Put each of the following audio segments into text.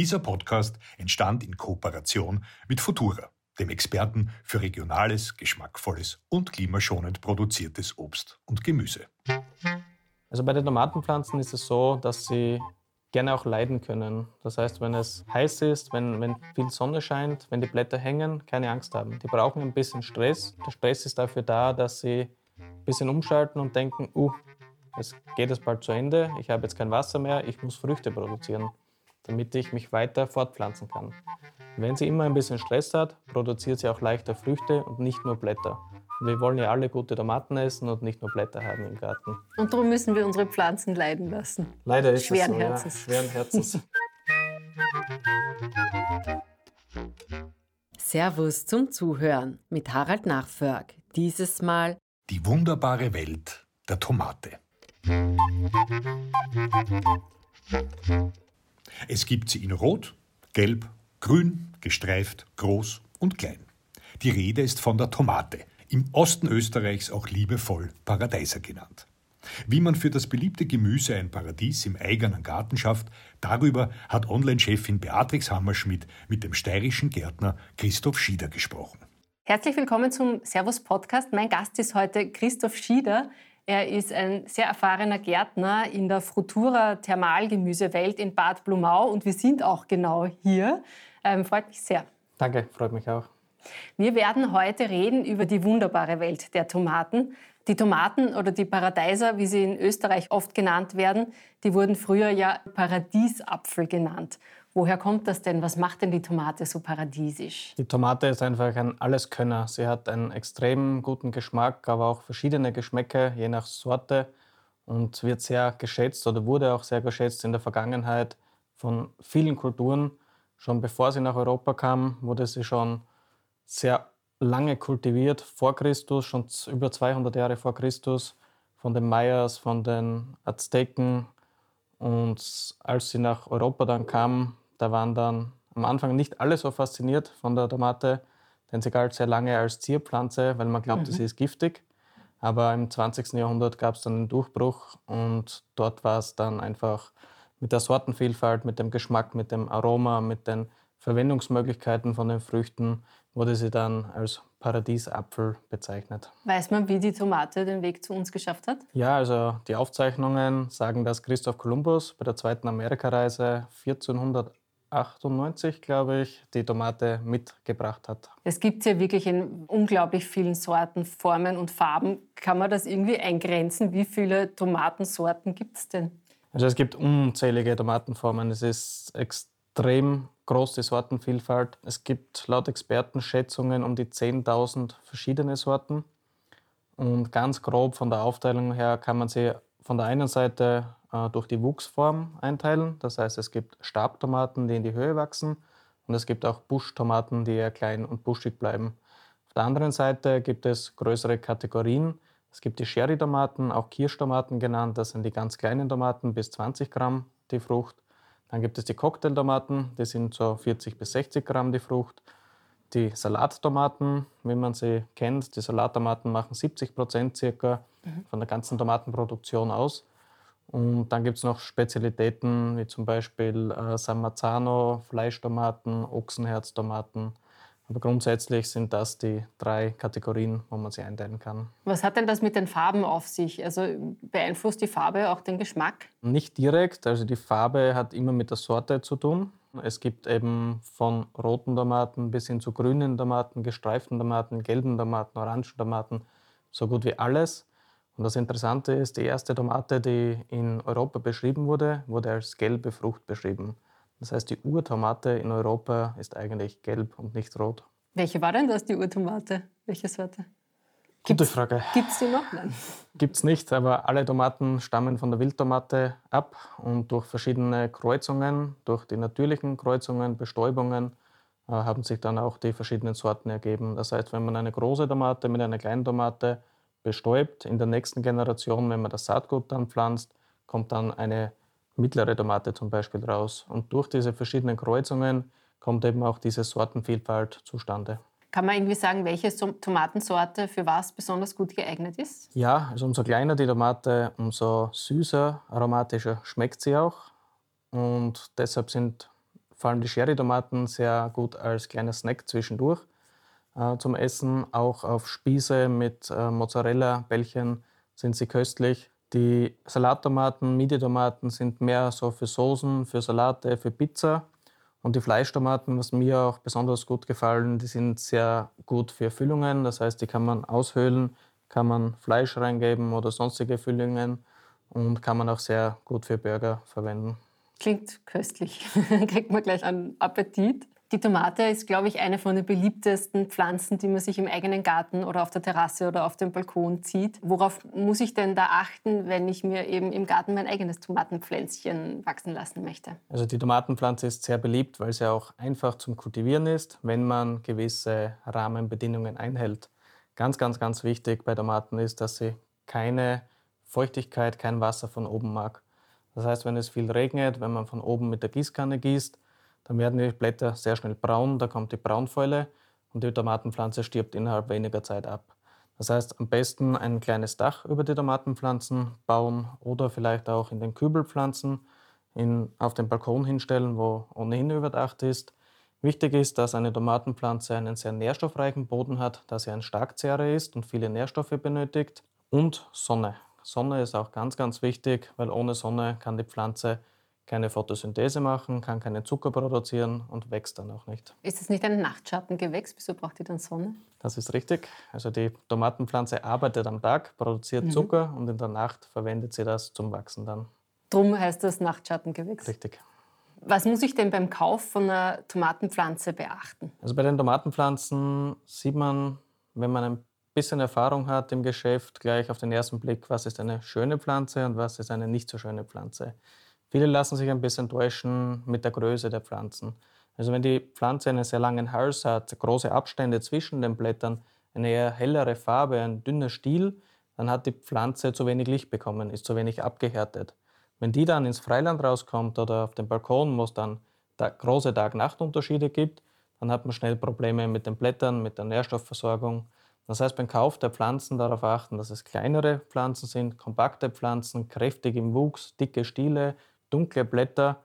Dieser Podcast entstand in Kooperation mit Futura, dem Experten für regionales, geschmackvolles und klimaschonend produziertes Obst und Gemüse. Also bei den Tomatenpflanzen ist es so, dass sie gerne auch leiden können. Das heißt, wenn es heiß ist, wenn, wenn viel Sonne scheint, wenn die Blätter hängen, keine Angst haben. Die brauchen ein bisschen Stress. Der Stress ist dafür da, dass sie ein bisschen umschalten und denken, uh, es geht jetzt bald zu Ende, ich habe jetzt kein Wasser mehr, ich muss Früchte produzieren, damit ich mich weiter fortpflanzen kann. Wenn sie immer ein bisschen Stress hat, produziert sie auch leichter Früchte und nicht nur Blätter. Wir wollen ja alle gute Tomaten essen und nicht nur Blätter haben im Garten. Und darum müssen wir unsere Pflanzen leiden lassen. Leider ist Schweren es so, Herzens. Ja, schweren Herzens. Servus zum Zuhören mit Harald Nachförg. Dieses Mal Die wunderbare Welt der Tomate. Es gibt sie in Rot, Gelb, Grün, gestreift, groß und klein. Die Rede ist von der Tomate, im Osten Österreichs auch liebevoll Paradeiser genannt. Wie man für das beliebte Gemüse ein Paradies im eigenen Garten schafft, darüber hat Online-Chefin Beatrix Hammerschmidt mit dem steirischen Gärtner Christoph Schieder gesprochen. Herzlich willkommen zum Servus Podcast. Mein Gast ist heute Christoph Schieder. Er ist ein sehr erfahrener Gärtner in der Frutura Thermalgemüsewelt in Bad Blumau und wir sind auch genau hier. Ähm, freut mich sehr. Danke, freut mich auch. Wir werden heute reden über die wunderbare Welt der Tomaten. Die Tomaten oder die Paradeiser, wie sie in Österreich oft genannt werden, die wurden früher ja Paradiesapfel genannt. Woher kommt das denn? Was macht denn die Tomate so paradiesisch? Die Tomate ist einfach ein Alleskönner. Sie hat einen extrem guten Geschmack, aber auch verschiedene Geschmäcke, je nach Sorte. Und wird sehr geschätzt oder wurde auch sehr geschätzt in der Vergangenheit von vielen Kulturen. Schon bevor sie nach Europa kam, wurde sie schon sehr lange kultiviert, vor Christus, schon über 200 Jahre vor Christus, von den Mayas, von den Azteken. Und als sie nach Europa dann kam, da waren dann am Anfang nicht alle so fasziniert von der Tomate, denn sie galt sehr lange als Zierpflanze, weil man glaubte, sie ist giftig. Aber im 20. Jahrhundert gab es dann einen Durchbruch und dort war es dann einfach mit der Sortenvielfalt, mit dem Geschmack, mit dem Aroma, mit den Verwendungsmöglichkeiten von den Früchten wurde sie dann als Paradiesapfel bezeichnet. Weiß man, wie die Tomate den Weg zu uns geschafft hat? Ja, also die Aufzeichnungen sagen, dass Christoph Kolumbus bei der zweiten Amerikareise 1498, glaube ich, die Tomate mitgebracht hat. Es gibt ja wirklich in unglaublich vielen Sorten, Formen und Farben. Kann man das irgendwie eingrenzen? Wie viele Tomatensorten gibt es denn? Also es gibt unzählige Tomatenformen. Es ist extrem groß die Sortenvielfalt. Es gibt laut Experten Schätzungen um die 10.000 verschiedene Sorten. Und ganz grob von der Aufteilung her kann man sie von der einen Seite äh, durch die Wuchsform einteilen. Das heißt, es gibt Stabtomaten, die in die Höhe wachsen. Und es gibt auch Buschtomaten, die eher klein und buschig bleiben. Auf der anderen Seite gibt es größere Kategorien. Es gibt die Sherry-Tomaten, auch Kirschtomaten genannt. Das sind die ganz kleinen Tomaten, bis 20 Gramm die Frucht. Dann gibt es die Cocktailtomaten, die sind so 40 bis 60 Gramm die Frucht. Die Salattomaten, wie man sie kennt, die Salattomaten machen 70 Prozent circa von der ganzen Tomatenproduktion aus. Und dann gibt es noch Spezialitäten wie zum Beispiel äh, San Marzano, Fleischtomaten, Ochsenherztomaten. Aber grundsätzlich sind das die drei Kategorien, wo man sie einteilen kann. Was hat denn das mit den Farben auf sich? Also beeinflusst die Farbe auch den Geschmack? Nicht direkt, also die Farbe hat immer mit der Sorte zu tun. Es gibt eben von roten Tomaten bis hin zu grünen Tomaten, gestreiften Tomaten, gelben Tomaten, orangen Tomaten, so gut wie alles. Und das Interessante ist, die erste Tomate, die in Europa beschrieben wurde, wurde als gelbe Frucht beschrieben. Das heißt, die Urtomate in Europa ist eigentlich gelb und nicht rot. Welche war denn das, die Urtomate? Welche Sorte? Gute Frage. Gibt es die noch? Nein. Gibt es nicht, aber alle Tomaten stammen von der Wildtomate ab und durch verschiedene Kreuzungen, durch die natürlichen Kreuzungen, Bestäubungen, äh, haben sich dann auch die verschiedenen Sorten ergeben. Das heißt, wenn man eine große Tomate mit einer kleinen Tomate bestäubt, in der nächsten Generation, wenn man das Saatgut dann pflanzt, kommt dann eine mittlere Tomate zum Beispiel raus. Und durch diese verschiedenen Kreuzungen kommt eben auch diese Sortenvielfalt zustande. Kann man irgendwie sagen, welche So- Tomatensorte für was besonders gut geeignet ist? Ja, also umso kleiner die Tomate, umso süßer, aromatischer schmeckt sie auch. Und deshalb sind vor allem die Sherry-Tomaten sehr gut als kleiner Snack zwischendurch zum Essen. Auch auf Spieße mit äh, Mozzarella-Bällchen sind sie köstlich. Die Salattomaten, Midi-Tomaten sind mehr so für Soßen, für Salate, für Pizza. Und die Fleischtomaten, was mir auch besonders gut gefallen, die sind sehr gut für Füllungen. Das heißt, die kann man aushöhlen, kann man Fleisch reingeben oder sonstige Füllungen und kann man auch sehr gut für Burger verwenden. Klingt köstlich. Kriegt man gleich einen Appetit. Die Tomate ist, glaube ich, eine von den beliebtesten Pflanzen, die man sich im eigenen Garten oder auf der Terrasse oder auf dem Balkon zieht. Worauf muss ich denn da achten, wenn ich mir eben im Garten mein eigenes Tomatenpflänzchen wachsen lassen möchte? Also die Tomatenpflanze ist sehr beliebt, weil sie auch einfach zum Kultivieren ist, wenn man gewisse Rahmenbedingungen einhält. Ganz, ganz, ganz wichtig bei Tomaten ist, dass sie keine Feuchtigkeit, kein Wasser von oben mag. Das heißt, wenn es viel regnet, wenn man von oben mit der Gießkanne gießt, dann werden die Blätter sehr schnell braun, da kommt die Braunfäule und die Tomatenpflanze stirbt innerhalb weniger Zeit ab. Das heißt, am besten ein kleines Dach über die Tomatenpflanzen bauen oder vielleicht auch in den Kübelpflanzen in, auf den Balkon hinstellen, wo ohnehin überdacht ist. Wichtig ist, dass eine Tomatenpflanze einen sehr nährstoffreichen Boden hat, dass sie ein Starkzehrer ist und viele Nährstoffe benötigt und Sonne. Sonne ist auch ganz, ganz wichtig, weil ohne Sonne kann die Pflanze keine Photosynthese machen, kann keinen Zucker produzieren und wächst dann auch nicht. Ist es nicht ein Nachtschattengewächs? Wieso braucht die dann Sonne? Das ist richtig. Also die Tomatenpflanze arbeitet am Tag, produziert mhm. Zucker und in der Nacht verwendet sie das zum Wachsen dann. Drum heißt das Nachtschattengewächs. Richtig. Was muss ich denn beim Kauf von einer Tomatenpflanze beachten? Also bei den Tomatenpflanzen sieht man, wenn man ein bisschen Erfahrung hat im Geschäft, gleich auf den ersten Blick, was ist eine schöne Pflanze und was ist eine nicht so schöne Pflanze. Viele lassen sich ein bisschen täuschen mit der Größe der Pflanzen. Also wenn die Pflanze einen sehr langen Hals hat, große Abstände zwischen den Blättern, eine eher hellere Farbe, ein dünner Stiel, dann hat die Pflanze zu wenig Licht bekommen, ist zu wenig abgehärtet. Wenn die dann ins Freiland rauskommt oder auf dem Balkon, wo es dann große Tag-Nacht-Unterschiede gibt, dann hat man schnell Probleme mit den Blättern, mit der Nährstoffversorgung. Das heißt, beim Kauf der Pflanzen darauf achten, dass es kleinere Pflanzen sind, kompakte Pflanzen, kräftig im Wuchs, dicke Stiele, dunkle Blätter,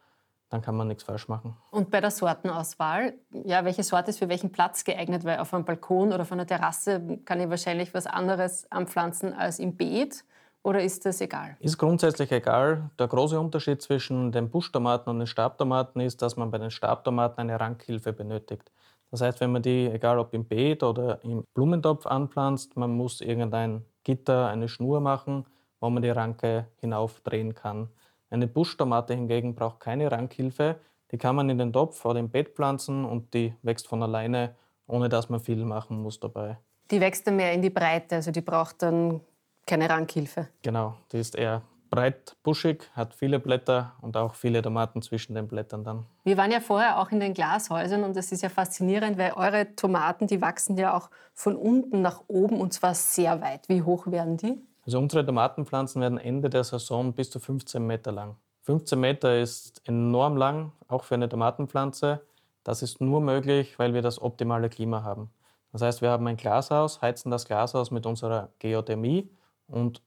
dann kann man nichts falsch machen. Und bei der Sortenauswahl, ja, welche Sorte ist für welchen Platz geeignet? Weil auf einem Balkon oder auf einer Terrasse kann ich wahrscheinlich was anderes anpflanzen als im Beet. Oder ist das egal? Ist grundsätzlich egal. Der große Unterschied zwischen den Buschtomaten und den Stabtomaten ist, dass man bei den Stabtomaten eine Rankhilfe benötigt. Das heißt, wenn man die, egal ob im Beet oder im Blumentopf anpflanzt, man muss irgendein Gitter, eine Schnur machen, wo man die Ranke hinaufdrehen kann. Eine Buschtomate hingegen braucht keine Rankhilfe. Die kann man in den Topf oder im Bett pflanzen und die wächst von alleine, ohne dass man viel machen muss dabei. Die wächst dann mehr in die Breite, also die braucht dann keine Rankhilfe. Genau, die ist eher breit buschig, hat viele Blätter und auch viele Tomaten zwischen den Blättern dann. Wir waren ja vorher auch in den Glashäusern und das ist ja faszinierend, weil eure Tomaten, die wachsen ja auch von unten nach oben und zwar sehr weit. Wie hoch werden die? Also unsere Tomatenpflanzen werden Ende der Saison bis zu 15 Meter lang. 15 Meter ist enorm lang, auch für eine Tomatenpflanze. Das ist nur möglich, weil wir das optimale Klima haben. Das heißt, wir haben ein Glashaus, heizen das Glashaus mit unserer Geothermie und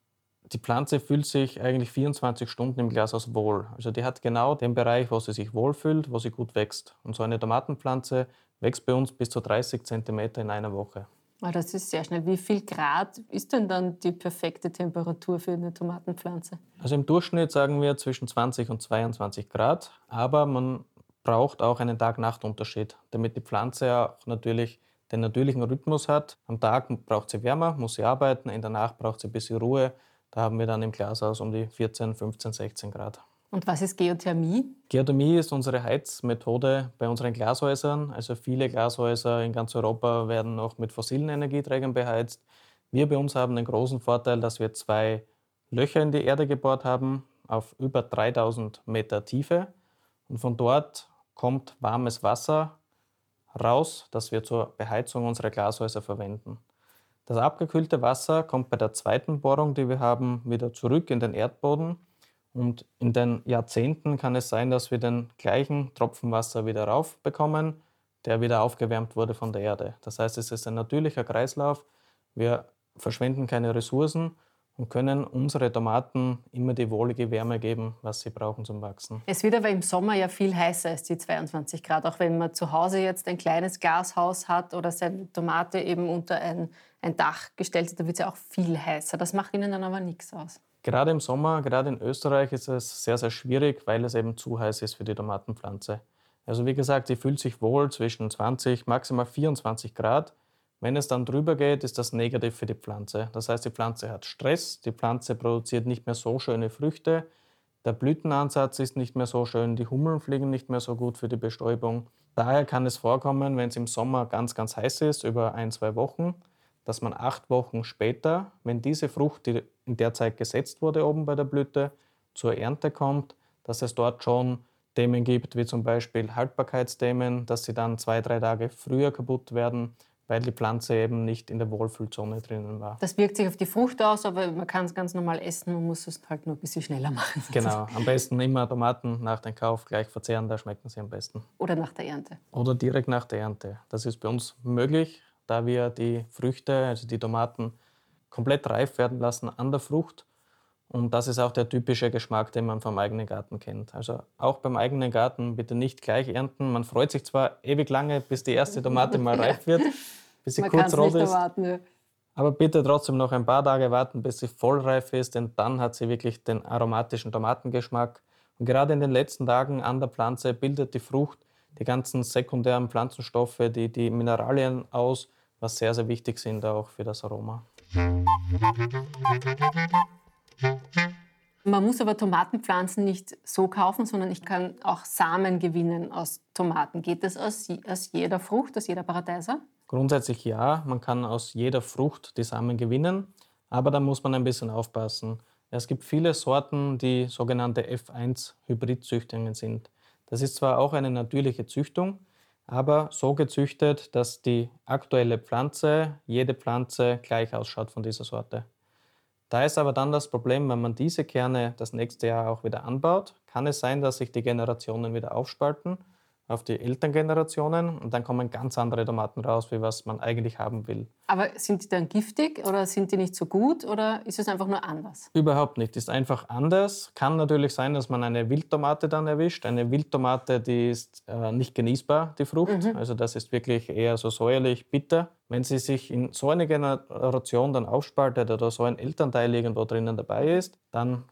die Pflanze fühlt sich eigentlich 24 Stunden im Glashaus wohl. Also die hat genau den Bereich, wo sie sich wohlfühlt, wo sie gut wächst. Und so eine Tomatenpflanze wächst bei uns bis zu 30 Zentimeter in einer Woche. Oh, das ist sehr schnell. Wie viel Grad ist denn dann die perfekte Temperatur für eine Tomatenpflanze? Also im Durchschnitt sagen wir zwischen 20 und 22 Grad, aber man braucht auch einen Tag-Nacht-Unterschied, damit die Pflanze auch natürlich den natürlichen Rhythmus hat. Am Tag braucht sie wärmer, muss sie arbeiten, in der Nacht braucht sie ein bisschen Ruhe. Da haben wir dann im Glashaus um die 14, 15, 16 Grad. Und was ist Geothermie? Geothermie ist unsere Heizmethode bei unseren Glashäusern. Also viele Glashäuser in ganz Europa werden noch mit fossilen Energieträgern beheizt. Wir bei uns haben den großen Vorteil, dass wir zwei Löcher in die Erde gebohrt haben, auf über 3000 Meter Tiefe. Und von dort kommt warmes Wasser raus, das wir zur Beheizung unserer Glashäuser verwenden. Das abgekühlte Wasser kommt bei der zweiten Bohrung, die wir haben, wieder zurück in den Erdboden und in den Jahrzehnten kann es sein, dass wir den gleichen Tropfen Wasser wieder raufbekommen, der wieder aufgewärmt wurde von der Erde. Das heißt, es ist ein natürlicher Kreislauf. Wir verschwenden keine Ressourcen und können unsere Tomaten immer die wohlige Wärme geben, was sie brauchen zum Wachsen. Es wird aber im Sommer ja viel heißer als die 22 Grad. Auch wenn man zu Hause jetzt ein kleines Glashaus hat oder seine Tomate eben unter ein, ein Dach gestellt hat, da wird es ja auch viel heißer. Das macht Ihnen dann aber nichts aus. Gerade im Sommer, gerade in Österreich, ist es sehr, sehr schwierig, weil es eben zu heiß ist für die Tomatenpflanze. Also wie gesagt, sie fühlt sich wohl zwischen 20, maximal 24 Grad. Wenn es dann drüber geht, ist das negativ für die Pflanze. Das heißt, die Pflanze hat Stress, die Pflanze produziert nicht mehr so schöne Früchte, der Blütenansatz ist nicht mehr so schön, die Hummeln fliegen nicht mehr so gut für die Bestäubung. Daher kann es vorkommen, wenn es im Sommer ganz, ganz heiß ist, über ein, zwei Wochen, dass man acht Wochen später, wenn diese Frucht, die in der Zeit gesetzt wurde oben bei der Blüte, zur Ernte kommt, dass es dort schon Themen gibt, wie zum Beispiel Haltbarkeitsthemen, dass sie dann zwei, drei Tage früher kaputt werden, weil die Pflanze eben nicht in der Wohlfühlzone drinnen war. Das wirkt sich auf die Frucht aus, aber man kann es ganz normal essen, man muss es halt nur ein bisschen schneller machen. Genau, am besten immer Tomaten nach dem Kauf gleich verzehren, da schmecken sie am besten. Oder nach der Ernte. Oder direkt nach der Ernte. Das ist bei uns möglich, da wir die Früchte, also die Tomaten, komplett reif werden lassen an der Frucht. Und das ist auch der typische Geschmack, den man vom eigenen Garten kennt. Also auch beim eigenen Garten bitte nicht gleich ernten. Man freut sich zwar ewig lange, bis die erste Tomate mal reif wird, bis sie Man kurz rot nicht ist. erwarten. Ja. Aber bitte trotzdem noch ein paar Tage warten, bis sie vollreif ist, denn dann hat sie wirklich den aromatischen Tomatengeschmack. Und gerade in den letzten Tagen an der Pflanze bildet die Frucht die ganzen sekundären Pflanzenstoffe, die, die Mineralien aus, was sehr, sehr wichtig sind auch für das Aroma. Man muss aber Tomatenpflanzen nicht so kaufen, sondern ich kann auch Samen gewinnen aus Tomaten. Geht das aus, aus jeder Frucht, aus jeder Paradeiser? Grundsätzlich ja, man kann aus jeder Frucht die Samen gewinnen, aber da muss man ein bisschen aufpassen. Es gibt viele Sorten, die sogenannte F1-Hybridzüchtungen sind. Das ist zwar auch eine natürliche Züchtung, aber so gezüchtet, dass die aktuelle Pflanze, jede Pflanze gleich ausschaut von dieser Sorte. Da ist aber dann das Problem, wenn man diese Kerne das nächste Jahr auch wieder anbaut, kann es sein, dass sich die Generationen wieder aufspalten auf die Elterngenerationen und dann kommen ganz andere Tomaten raus, wie was man eigentlich haben will. Aber sind die dann giftig oder sind die nicht so gut oder ist es einfach nur anders? Überhaupt nicht, ist einfach anders. Kann natürlich sein, dass man eine Wildtomate dann erwischt. Eine Wildtomate, die ist äh, nicht genießbar, die Frucht. Also das ist wirklich eher so säuerlich, bitter. Wenn sie sich in so eine Generation dann aufspaltet oder so ein Elternteil irgendwo drinnen dabei ist, dann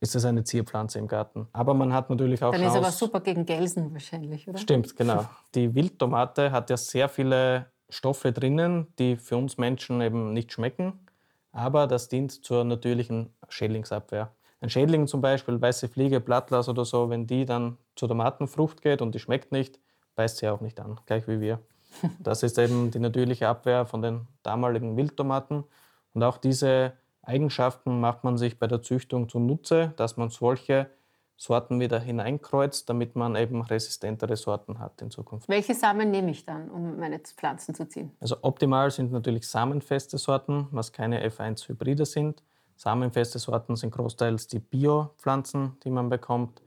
ist es eine Zierpflanze im Garten. Aber man hat natürlich auch Dann ist aber Chance- super gegen Gelsen wahrscheinlich, oder? Stimmt, genau. Die Wildtomate hat ja sehr viele Stoffe drinnen, die für uns Menschen eben nicht schmecken, aber das dient zur natürlichen Schädlingsabwehr. Ein Schädling zum Beispiel, weiße Fliege, Blattlaus oder so, wenn die dann zur Tomatenfrucht geht und die schmeckt nicht, beißt sie auch nicht an, gleich wie wir. Das ist eben die natürliche Abwehr von den damaligen Wildtomaten. Und auch diese Eigenschaften macht man sich bei der Züchtung zunutze, dass man solche Sorten wieder hineinkreuzt, damit man eben resistentere Sorten hat in Zukunft. Welche Samen nehme ich dann, um meine Pflanzen zu ziehen? Also optimal sind natürlich samenfeste Sorten, was keine F1-Hybride sind. Samenfeste Sorten sind großteils die Bio-Pflanzen, die man bekommt.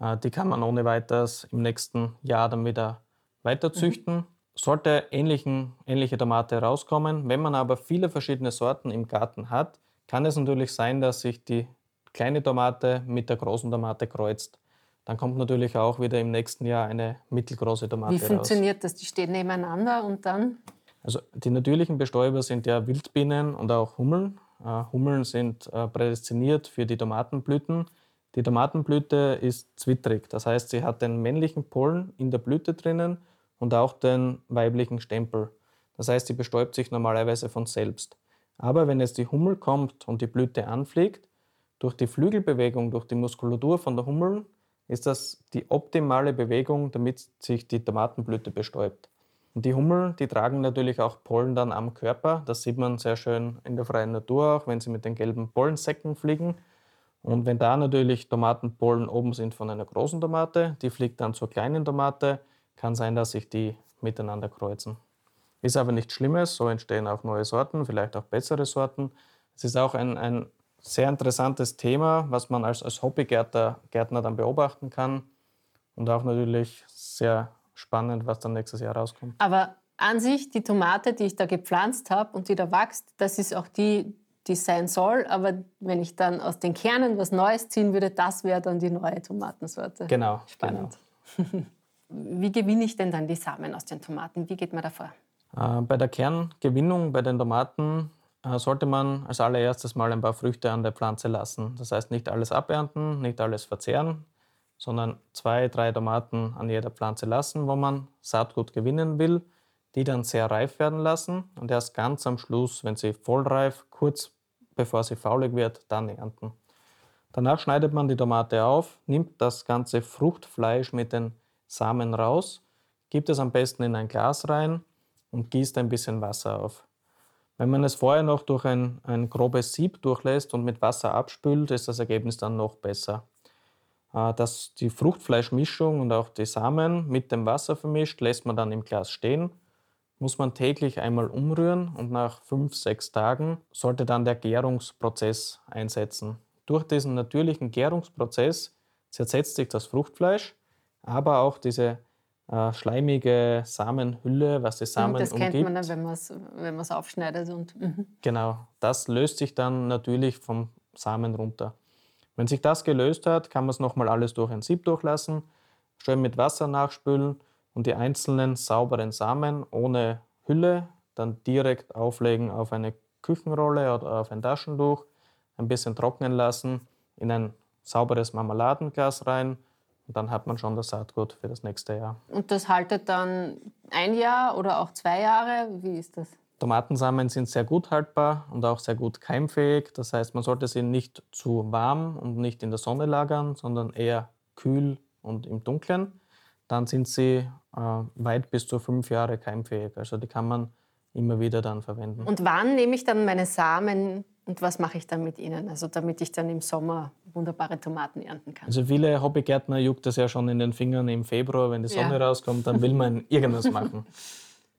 Äh, Die kann man ohne weiteres im nächsten Jahr dann wieder weiter züchten. Sollte ähnlichen, ähnliche Tomate rauskommen. Wenn man aber viele verschiedene Sorten im Garten hat, kann es natürlich sein, dass sich die kleine Tomate mit der großen Tomate kreuzt. Dann kommt natürlich auch wieder im nächsten Jahr eine mittelgroße Tomate Wie raus. funktioniert das? Die stehen nebeneinander und dann? Also die natürlichen Bestäuber sind ja Wildbienen und auch Hummeln. Äh, Hummeln sind äh, prädestiniert für die Tomatenblüten. Die Tomatenblüte ist zwittrig, das heißt, sie hat den männlichen Pollen in der Blüte drinnen und auch den weiblichen Stempel. Das heißt, sie bestäubt sich normalerweise von selbst. Aber wenn jetzt die Hummel kommt und die Blüte anfliegt, durch die Flügelbewegung, durch die Muskulatur von der Hummel, ist das die optimale Bewegung, damit sich die Tomatenblüte bestäubt. Und die Hummeln, die tragen natürlich auch Pollen dann am Körper. Das sieht man sehr schön in der freien Natur auch, wenn sie mit den gelben Pollensäcken fliegen. Und wenn da natürlich Tomatenpollen oben sind von einer großen Tomate, die fliegt dann zur kleinen Tomate, kann sein, dass sich die miteinander kreuzen. Ist aber nichts Schlimmes, so entstehen auch neue Sorten, vielleicht auch bessere Sorten. Es ist auch ein, ein sehr interessantes Thema, was man als, als Hobbygärtner Gärtner dann beobachten kann. Und auch natürlich sehr spannend, was dann nächstes Jahr rauskommt. Aber an sich, die Tomate, die ich da gepflanzt habe und die da wächst, das ist auch die, die sein soll, aber wenn ich dann aus den Kernen was Neues ziehen würde, das wäre dann die neue Tomatensorte. Genau. Spannend. Genau. Wie gewinne ich denn dann die Samen aus den Tomaten? Wie geht man davor? Äh, bei der Kerngewinnung bei den Tomaten äh, sollte man als allererstes mal ein paar Früchte an der Pflanze lassen. Das heißt, nicht alles abernten, nicht alles verzehren, sondern zwei, drei Tomaten an jeder Pflanze lassen, wo man Saatgut gewinnen will, die dann sehr reif werden lassen und erst ganz am Schluss, wenn sie vollreif, kurz bevor sie faulig wird, dann ernten. Danach schneidet man die Tomate auf, nimmt das ganze Fruchtfleisch mit den Samen raus, gibt es am besten in ein Glas rein und gießt ein bisschen Wasser auf. Wenn man es vorher noch durch ein, ein grobes Sieb durchlässt und mit Wasser abspült, ist das Ergebnis dann noch besser. Äh, dass die Fruchtfleischmischung und auch die Samen mit dem Wasser vermischt, lässt man dann im Glas stehen, muss man täglich einmal umrühren und nach fünf, sechs Tagen sollte dann der Gärungsprozess einsetzen. Durch diesen natürlichen Gärungsprozess zersetzt sich das Fruchtfleisch, aber auch diese äh, schleimige Samenhülle, was die Samen das umgibt. Das kennt man dann, wenn man es wenn aufschneidet. Und, mhm. Genau, das löst sich dann natürlich vom Samen runter. Wenn sich das gelöst hat, kann man es nochmal alles durch ein Sieb durchlassen, schön mit Wasser nachspülen und die einzelnen sauberen Samen ohne Hülle dann direkt auflegen auf eine Küchenrolle oder auf ein Taschentuch, ein bisschen trocknen lassen, in ein sauberes Marmeladenglas rein und dann hat man schon das Saatgut für das nächste Jahr. Und das haltet dann ein Jahr oder auch zwei Jahre? Wie ist das? Tomatensamen sind sehr gut haltbar und auch sehr gut keimfähig. Das heißt, man sollte sie nicht zu warm und nicht in der Sonne lagern, sondern eher kühl und im Dunkeln. Dann sind sie äh, weit bis zu fünf Jahre keimfähig. Also die kann man immer wieder dann verwenden. Und wann nehme ich dann meine Samen und was mache ich dann mit ihnen? Also damit ich dann im Sommer wunderbare Tomaten ernten kann. Also viele Hobbygärtner juckt das ja schon in den Fingern im Februar, wenn die Sonne ja. rauskommt, dann will man irgendwas machen.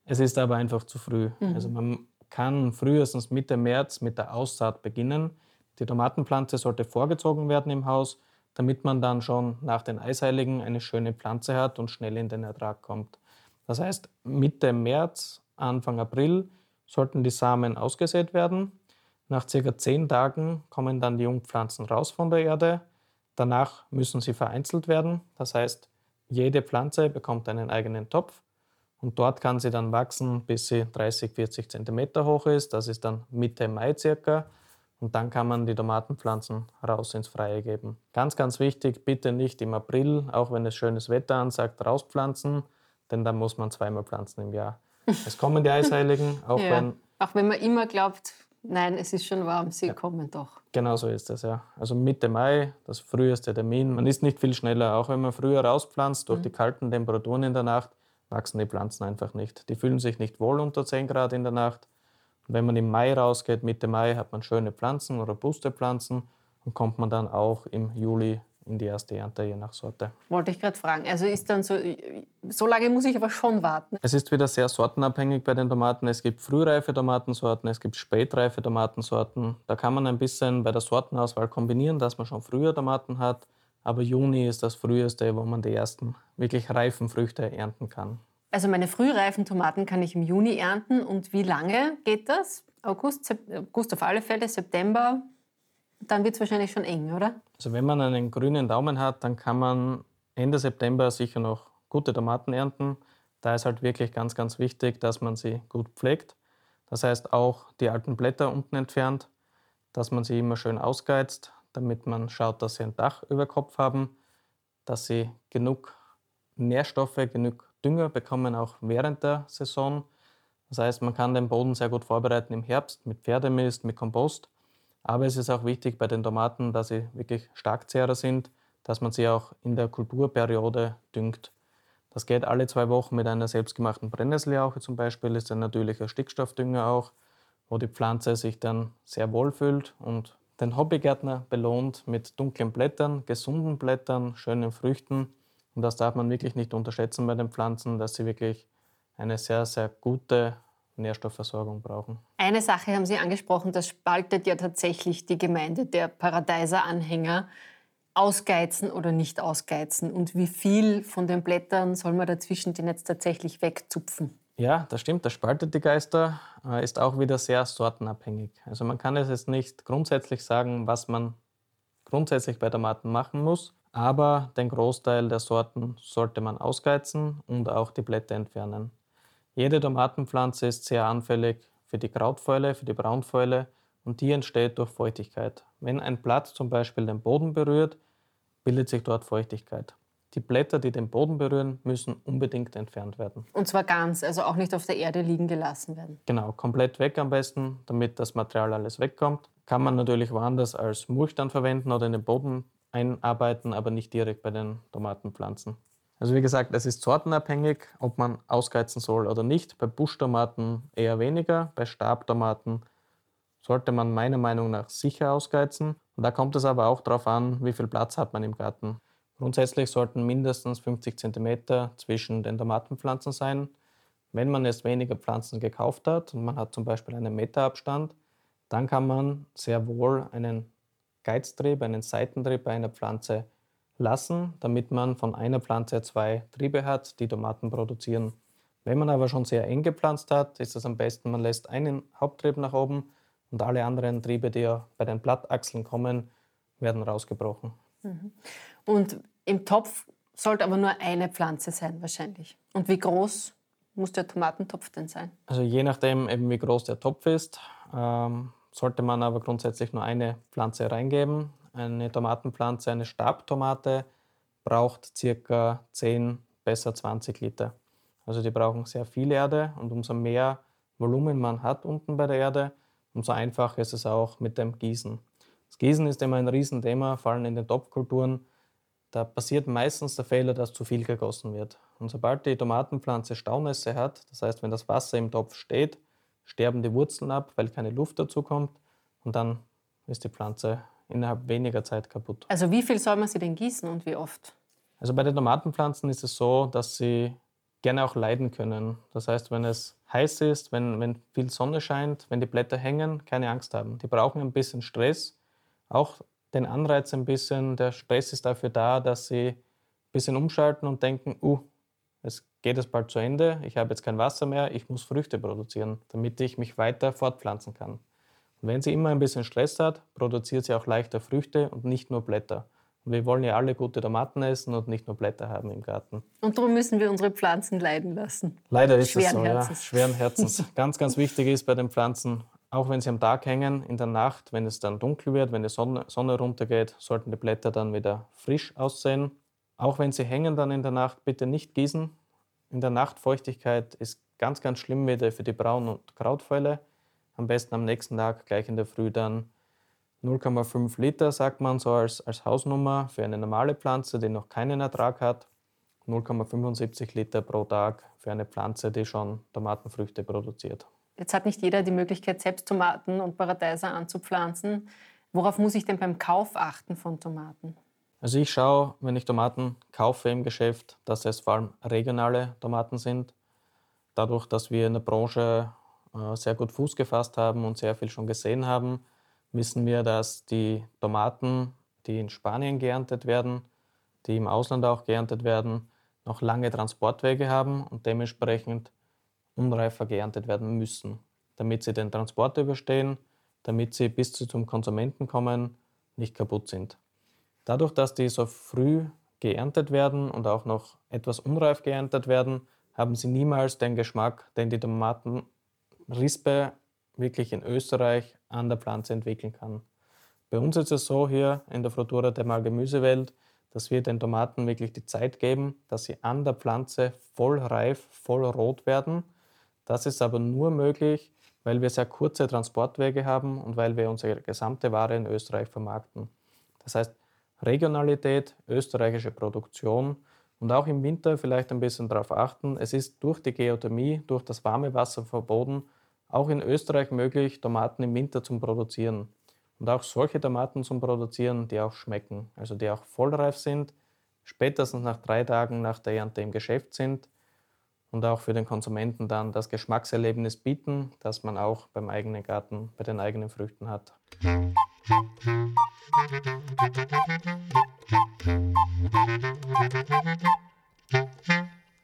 es ist aber einfach zu früh. Mhm. Also man kann frühestens Mitte März mit der Aussaat beginnen. Die Tomatenpflanze sollte vorgezogen werden im Haus, damit man dann schon nach den Eisheiligen eine schöne Pflanze hat und schnell in den Ertrag kommt. Das heißt, Mitte März, Anfang April sollten die Samen ausgesät werden nach circa zehn Tagen kommen dann die Jungpflanzen raus von der Erde. Danach müssen sie vereinzelt werden. Das heißt, jede Pflanze bekommt einen eigenen Topf und dort kann sie dann wachsen, bis sie 30, 40 cm hoch ist. Das ist dann Mitte Mai circa. Und dann kann man die Tomatenpflanzen raus ins Freie geben. Ganz, ganz wichtig, bitte nicht im April, auch wenn es schönes Wetter ansagt, rauspflanzen, denn dann muss man zweimal pflanzen im Jahr. Es kommen die Eisheiligen, auch, ja. wenn, auch wenn man immer glaubt, Nein, es ist schon warm, sie ja. kommen doch. Genau so ist es, ja. Also Mitte Mai, das früheste Termin. Man ist nicht viel schneller. Auch wenn man früher rauspflanzt, durch mhm. die kalten Temperaturen in der Nacht, wachsen die Pflanzen einfach nicht. Die fühlen sich nicht wohl unter 10 Grad in der Nacht. Und wenn man im Mai rausgeht, Mitte Mai, hat man schöne Pflanzen, robuste Pflanzen und kommt man dann auch im Juli in die erste Ernte, je nach Sorte. Wollte ich gerade fragen. Also ist dann so, so lange muss ich aber schon warten. Es ist wieder sehr sortenabhängig bei den Tomaten. Es gibt frühreife Tomatensorten, es gibt spätreife Tomatensorten. Da kann man ein bisschen bei der Sortenauswahl kombinieren, dass man schon früher Tomaten hat. Aber Juni ist das früheste, wo man die ersten wirklich reifen Früchte ernten kann. Also meine frühreifen Tomaten kann ich im Juni ernten. Und wie lange geht das? August, August auf alle Fälle, September, dann wird es wahrscheinlich schon eng, oder? Also wenn man einen grünen Daumen hat, dann kann man Ende September sicher noch gute Tomaten ernten. Da ist halt wirklich ganz, ganz wichtig, dass man sie gut pflegt. Das heißt auch die alten Blätter unten entfernt, dass man sie immer schön ausgeizt, damit man schaut, dass sie ein Dach über Kopf haben, dass sie genug Nährstoffe, genug Dünger bekommen, auch während der Saison. Das heißt, man kann den Boden sehr gut vorbereiten im Herbst mit Pferdemist, mit Kompost. Aber es ist auch wichtig bei den Tomaten, dass sie wirklich Starkzehrer sind, dass man sie auch in der Kulturperiode düngt. Das geht alle zwei Wochen mit einer selbstgemachten Brennnesseljauche zum Beispiel, ist ein natürlicher Stickstoffdünger auch, wo die Pflanze sich dann sehr wohl fühlt und den Hobbygärtner belohnt mit dunklen Blättern, gesunden Blättern, schönen Früchten. Und das darf man wirklich nicht unterschätzen bei den Pflanzen, dass sie wirklich eine sehr, sehr gute Nährstoffversorgung brauchen. Eine Sache haben Sie angesprochen, das spaltet ja tatsächlich die Gemeinde der Paradeiser-Anhänger. Ausgeizen oder nicht ausgeizen? Und wie viel von den Blättern soll man dazwischen denn jetzt tatsächlich wegzupfen? Ja, das stimmt, das spaltet die Geister, äh, ist auch wieder sehr sortenabhängig. Also man kann es jetzt nicht grundsätzlich sagen, was man grundsätzlich bei Tomaten machen muss, aber den Großteil der Sorten sollte man ausgeizen und auch die Blätter entfernen. Jede Tomatenpflanze ist sehr anfällig für die Krautfäule, für die Braunfäule und die entsteht durch Feuchtigkeit. Wenn ein Blatt zum Beispiel den Boden berührt, bildet sich dort Feuchtigkeit. Die Blätter, die den Boden berühren, müssen unbedingt entfernt werden. Und zwar ganz, also auch nicht auf der Erde liegen gelassen werden. Genau, komplett weg am besten, damit das Material alles wegkommt. Kann man natürlich woanders als Mulch dann verwenden oder in den Boden einarbeiten, aber nicht direkt bei den Tomatenpflanzen. Also wie gesagt, es ist sortenabhängig, ob man ausgeizen soll oder nicht. Bei Buschtomaten eher weniger, bei Stabtomaten sollte man meiner Meinung nach sicher ausgeizen. Und da kommt es aber auch darauf an, wie viel Platz hat man im Garten. Grundsätzlich sollten mindestens 50 cm zwischen den Tomatenpflanzen sein. Wenn man jetzt weniger Pflanzen gekauft hat und man hat zum Beispiel einen Meter Abstand, dann kann man sehr wohl einen Geiztrieb, einen Seitentrieb bei einer Pflanze lassen, damit man von einer Pflanze zwei Triebe hat, die Tomaten produzieren. Wenn man aber schon sehr eng gepflanzt hat, ist es am besten, man lässt einen Haupttrieb nach oben und alle anderen Triebe, die ja bei den Blattachseln kommen, werden rausgebrochen. Mhm. Und im Topf sollte aber nur eine Pflanze sein wahrscheinlich. Und wie groß muss der Tomatentopf denn sein? Also je nachdem, eben wie groß der Topf ist, ähm, sollte man aber grundsätzlich nur eine Pflanze reingeben. Eine Tomatenpflanze, eine Stabtomate braucht circa 10, besser 20 Liter. Also die brauchen sehr viel Erde und umso mehr Volumen man hat unten bei der Erde, umso einfacher ist es auch mit dem Gießen. Das Gießen ist immer ein Riesenthema, vor allem in den Topfkulturen. Da passiert meistens der Fehler, dass zu viel gegossen wird. Und sobald die Tomatenpflanze Staunässe hat, das heißt, wenn das Wasser im Topf steht, sterben die Wurzeln ab, weil keine Luft dazu kommt und dann ist die Pflanze innerhalb weniger Zeit kaputt. Also wie viel soll man sie denn gießen und wie oft? Also bei den Tomatenpflanzen ist es so, dass sie gerne auch leiden können. Das heißt, wenn es heiß ist, wenn, wenn viel Sonne scheint, wenn die Blätter hängen, keine Angst haben. Die brauchen ein bisschen Stress, auch den Anreiz ein bisschen. Der Stress ist dafür da, dass sie ein bisschen umschalten und denken, uh, es geht es bald zu Ende, ich habe jetzt kein Wasser mehr, ich muss Früchte produzieren, damit ich mich weiter fortpflanzen kann. Und wenn sie immer ein bisschen Stress hat, produziert sie auch leichter Früchte und nicht nur Blätter. Und wir wollen ja alle gute Tomaten essen und nicht nur Blätter haben im Garten. Und darum müssen wir unsere Pflanzen leiden lassen. Leider ist Schweren es so, Herzens. ja. Schweren Herzens. ganz, ganz wichtig ist bei den Pflanzen, auch wenn sie am Tag hängen, in der Nacht, wenn es dann dunkel wird, wenn die Sonne, Sonne runtergeht, sollten die Blätter dann wieder frisch aussehen. Auch wenn sie hängen dann in der Nacht, bitte nicht gießen. In der Nacht Feuchtigkeit ist ganz, ganz schlimm wieder für die Braun- und Krautfäule. Am besten am nächsten Tag gleich in der Früh dann 0,5 Liter, sagt man so als, als Hausnummer für eine normale Pflanze, die noch keinen Ertrag hat. 0,75 Liter pro Tag für eine Pflanze, die schon Tomatenfrüchte produziert. Jetzt hat nicht jeder die Möglichkeit, selbst Tomaten und Paradeiser anzupflanzen. Worauf muss ich denn beim Kauf achten von Tomaten? Also ich schaue, wenn ich Tomaten kaufe im Geschäft, dass es vor allem regionale Tomaten sind. Dadurch, dass wir in der Branche sehr gut Fuß gefasst haben und sehr viel schon gesehen haben, wissen wir, dass die Tomaten, die in Spanien geerntet werden, die im Ausland auch geerntet werden, noch lange Transportwege haben und dementsprechend unreifer geerntet werden müssen, damit sie den Transport überstehen, damit sie bis zum Konsumenten kommen, nicht kaputt sind. Dadurch, dass die so früh geerntet werden und auch noch etwas unreif geerntet werden, haben sie niemals den Geschmack, den die Tomatenrispe wirklich in Österreich an der Pflanze entwickeln kann. Bei uns ist es so hier in der Frutura der Gemüsewelt, dass wir den Tomaten wirklich die Zeit geben, dass sie an der Pflanze voll reif, voll rot werden das ist aber nur möglich, weil wir sehr kurze Transportwege haben und weil wir unsere gesamte Ware in Österreich vermarkten. Das heißt, Regionalität, österreichische Produktion und auch im Winter vielleicht ein bisschen darauf achten. Es ist durch die Geothermie, durch das warme Wasser verboten, auch in Österreich möglich, Tomaten im Winter zu produzieren. Und auch solche Tomaten zu produzieren, die auch schmecken, also die auch vollreif sind, spätestens nach drei Tagen nach der Ernte im Geschäft sind und auch für den Konsumenten dann das Geschmackserlebnis bieten, das man auch beim eigenen Garten, bei den eigenen Früchten hat.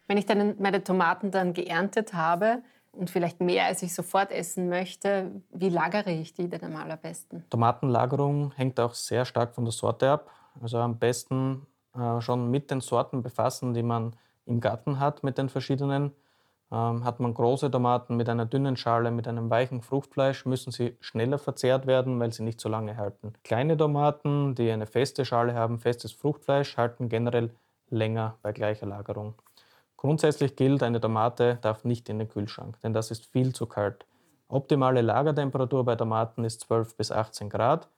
Wenn ich dann meine Tomaten dann geerntet habe und vielleicht mehr, als ich sofort essen möchte, wie lagere ich die denn am allerbesten? Tomatenlagerung hängt auch sehr stark von der Sorte ab. Also am besten äh, schon mit den Sorten befassen, die man im Garten hat, mit den verschiedenen. Ähm, hat man große Tomaten mit einer dünnen Schale, mit einem weichen Fruchtfleisch, müssen sie schneller verzehrt werden, weil sie nicht so lange halten. Kleine Tomaten, die eine feste Schale haben, festes Fruchtfleisch, halten generell länger bei gleicher Lagerung. Grundsätzlich gilt, eine Tomate darf nicht in den Kühlschrank, denn das ist viel zu kalt. Optimale Lagertemperatur bei Tomaten ist 12 bis 18 Grad.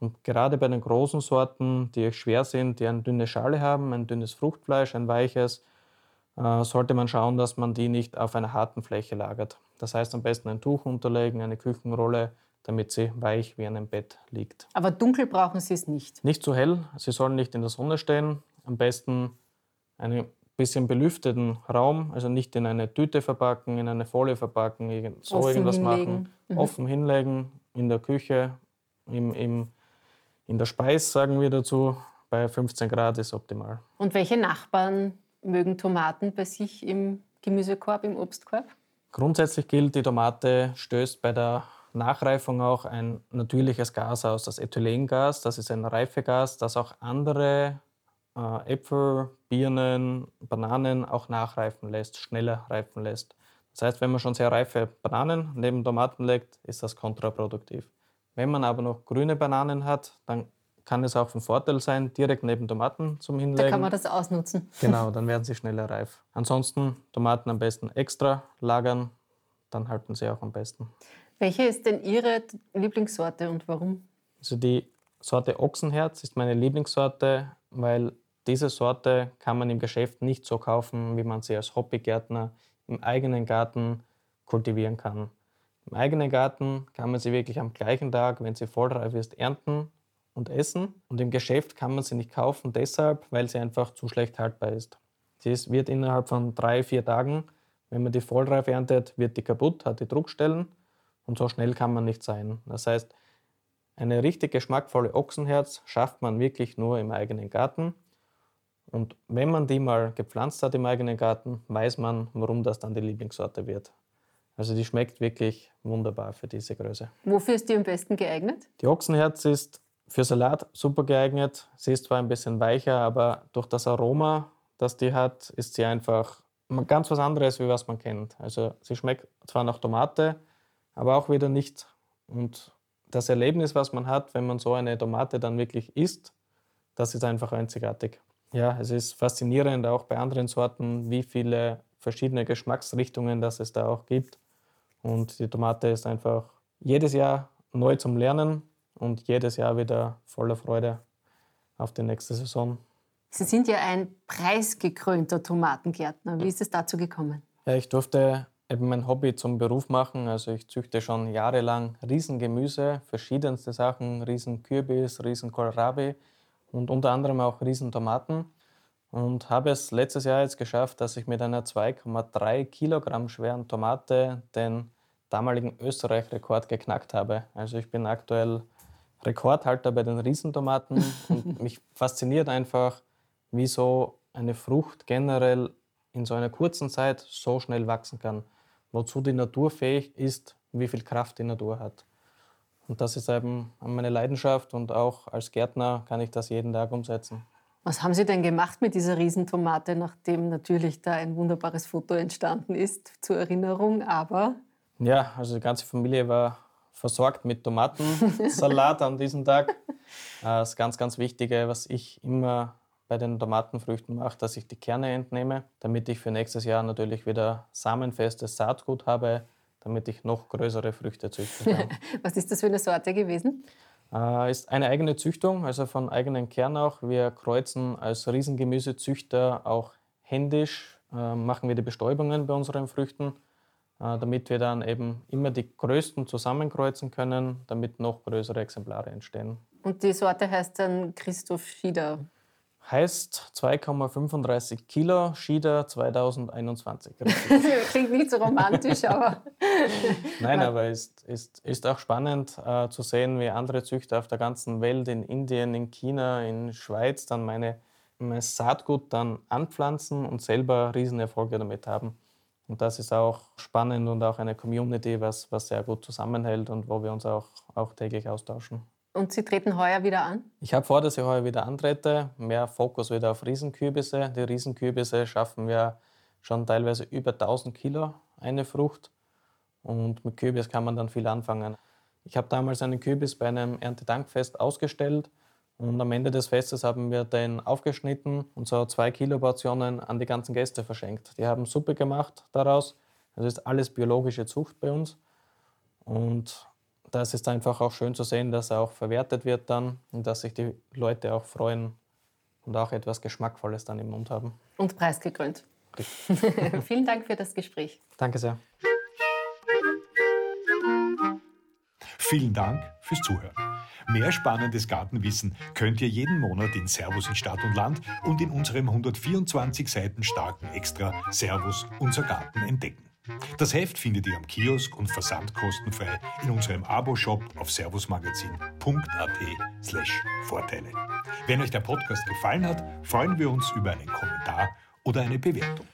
Und gerade bei den großen Sorten, die schwer sind, die eine dünne Schale haben, ein dünnes Fruchtfleisch, ein weiches, äh, sollte man schauen, dass man die nicht auf einer harten Fläche lagert. Das heißt am besten ein Tuch unterlegen, eine Küchenrolle, damit sie weich wie in einem Bett liegt. Aber dunkel brauchen Sie es nicht? Nicht zu hell, sie sollen nicht in der Sonne stehen. Am besten einen bisschen belüfteten Raum, also nicht in eine Tüte verpacken, in eine Folie verpacken, so offen irgendwas hinlegen. machen. Mhm. Offen hinlegen, in der Küche, im, im, in der Speis, sagen wir dazu, bei 15 Grad ist optimal. Und welche Nachbarn mögen Tomaten bei sich im Gemüsekorb, im Obstkorb? Grundsätzlich gilt, die Tomate stößt bei der Nachreifung auch ein natürliches Gas aus, das Ethylengas. Das ist ein Reifegas, das auch andere äh, Äpfel, Birnen, Bananen auch nachreifen lässt, schneller reifen lässt. Das heißt, wenn man schon sehr reife Bananen neben Tomaten legt, ist das kontraproduktiv. Wenn man aber noch grüne Bananen hat, dann kann es auch von Vorteil sein, direkt neben Tomaten zum Hinlegen. Da kann man das ausnutzen. Genau, dann werden sie schneller reif. Ansonsten Tomaten am besten extra lagern, dann halten sie auch am besten. Welche ist denn Ihre Lieblingssorte und warum? Also die Sorte Ochsenherz ist meine Lieblingssorte, weil diese Sorte kann man im Geschäft nicht so kaufen, wie man sie als Hobbygärtner im eigenen Garten kultivieren kann. Im eigenen Garten kann man sie wirklich am gleichen Tag, wenn sie vollreif ist, ernten und essen. Und im Geschäft kann man sie nicht kaufen, deshalb, weil sie einfach zu schlecht haltbar ist. Sie ist, wird innerhalb von drei, vier Tagen, wenn man die vollreif erntet, wird die kaputt, hat die Druckstellen und so schnell kann man nicht sein. Das heißt, eine richtig geschmackvolle Ochsenherz schafft man wirklich nur im eigenen Garten. Und wenn man die mal gepflanzt hat im eigenen Garten, weiß man, warum das dann die Lieblingssorte wird. Also die schmeckt wirklich wunderbar für diese Größe. Wofür ist die am besten geeignet? Die Ochsenherz ist für Salat super geeignet. Sie ist zwar ein bisschen weicher, aber durch das Aroma, das die hat, ist sie einfach ganz was anderes, wie was man kennt. Also sie schmeckt zwar nach Tomate, aber auch wieder nicht. Und das Erlebnis, was man hat, wenn man so eine Tomate dann wirklich isst, das ist einfach einzigartig. Ja, es ist faszinierend auch bei anderen Sorten, wie viele verschiedene Geschmacksrichtungen das es da auch gibt. Und die Tomate ist einfach jedes Jahr neu zum Lernen und jedes Jahr wieder voller Freude auf die nächste Saison. Sie sind ja ein preisgekrönter Tomatengärtner. Wie ist es dazu gekommen? Ja, ich durfte eben mein Hobby zum Beruf machen. Also ich züchte schon jahrelang Riesengemüse, verschiedenste Sachen, Riesenkürbis, Riesenkohlrabi und unter anderem auch Riesentomaten. Und habe es letztes Jahr jetzt geschafft, dass ich mit einer 2,3 Kilogramm schweren Tomate den damaligen Österreich-Rekord geknackt habe. Also ich bin aktuell Rekordhalter bei den Riesentomaten und mich fasziniert einfach, wie so eine Frucht generell in so einer kurzen Zeit so schnell wachsen kann. Wozu die Natur fähig ist, wie viel Kraft die Natur hat. Und das ist eben meine Leidenschaft und auch als Gärtner kann ich das jeden Tag umsetzen. Was haben Sie denn gemacht mit dieser Riesentomate, nachdem natürlich da ein wunderbares Foto entstanden ist zur Erinnerung, aber ja, also die ganze Familie war versorgt mit Tomatensalat an diesem Tag. Äh, das ganz, ganz Wichtige, was ich immer bei den Tomatenfrüchten mache, dass ich die Kerne entnehme, damit ich für nächstes Jahr natürlich wieder samenfestes Saatgut habe, damit ich noch größere Früchte züchten kann. was ist das für eine Sorte gewesen? Äh, ist eine eigene Züchtung, also von eigenen Kern auch. Wir kreuzen als Riesengemüsezüchter auch händisch, äh, machen wir die Bestäubungen bei unseren Früchten äh, damit wir dann eben immer die größten zusammenkreuzen können, damit noch größere Exemplare entstehen. Und die Sorte heißt dann Christoph Schieder? Heißt 2,35 Kilo Schieder 2021. Klingt nicht so romantisch, aber. Nein, aber ist, ist, ist auch spannend äh, zu sehen, wie andere Züchter auf der ganzen Welt, in Indien, in China, in Schweiz, dann meine eigenes Saatgut dann anpflanzen und selber Riesenerfolge damit haben. Und das ist auch spannend und auch eine Community, was, was sehr gut zusammenhält und wo wir uns auch, auch täglich austauschen. Und Sie treten heuer wieder an? Ich habe vor, dass ich heuer wieder antrete. Mehr Fokus wieder auf Riesenkürbisse. Die Riesenkürbisse schaffen wir schon teilweise über 1000 Kilo eine Frucht. Und mit Kürbis kann man dann viel anfangen. Ich habe damals einen Kürbis bei einem Erntedankfest ausgestellt. Und am Ende des Festes haben wir den aufgeschnitten und so zwei Kilo Portionen an die ganzen Gäste verschenkt. Die haben Suppe gemacht daraus. Das ist alles biologische Zucht bei uns. Und das ist einfach auch schön zu sehen, dass er auch verwertet wird dann und dass sich die Leute auch freuen und auch etwas Geschmackvolles dann im Mund haben. Und preisgekrönt. Vielen Dank für das Gespräch. Danke sehr. Vielen Dank fürs Zuhören. Mehr spannendes Gartenwissen könnt ihr jeden Monat in Servus in Stadt und Land und in unserem 124 Seiten starken Extra Servus unser Garten entdecken. Das Heft findet ihr am Kiosk und versandkostenfrei in unserem Abo-Shop auf servusmagazin.at slash Vorteile. Wenn euch der Podcast gefallen hat, freuen wir uns über einen Kommentar oder eine Bewertung.